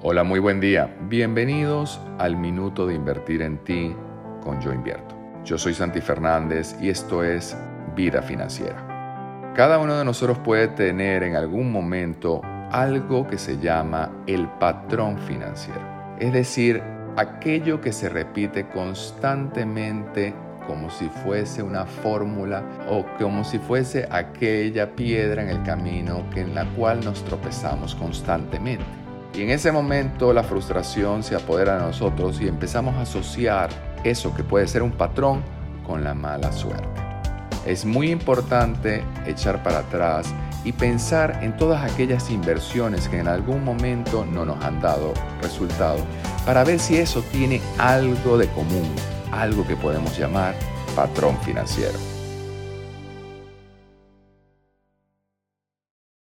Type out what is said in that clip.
Hola, muy buen día. Bienvenidos al Minuto de Invertir en Ti con Yo Invierto. Yo soy Santi Fernández y esto es Vida Financiera. Cada uno de nosotros puede tener en algún momento algo que se llama el patrón financiero. Es decir, aquello que se repite constantemente como si fuese una fórmula o como si fuese aquella piedra en el camino que en la cual nos tropezamos constantemente. Y en ese momento la frustración se apodera de nosotros y empezamos a asociar eso que puede ser un patrón con la mala suerte. Es muy importante echar para atrás y pensar en todas aquellas inversiones que en algún momento no nos han dado resultado para ver si eso tiene algo de común, algo que podemos llamar patrón financiero.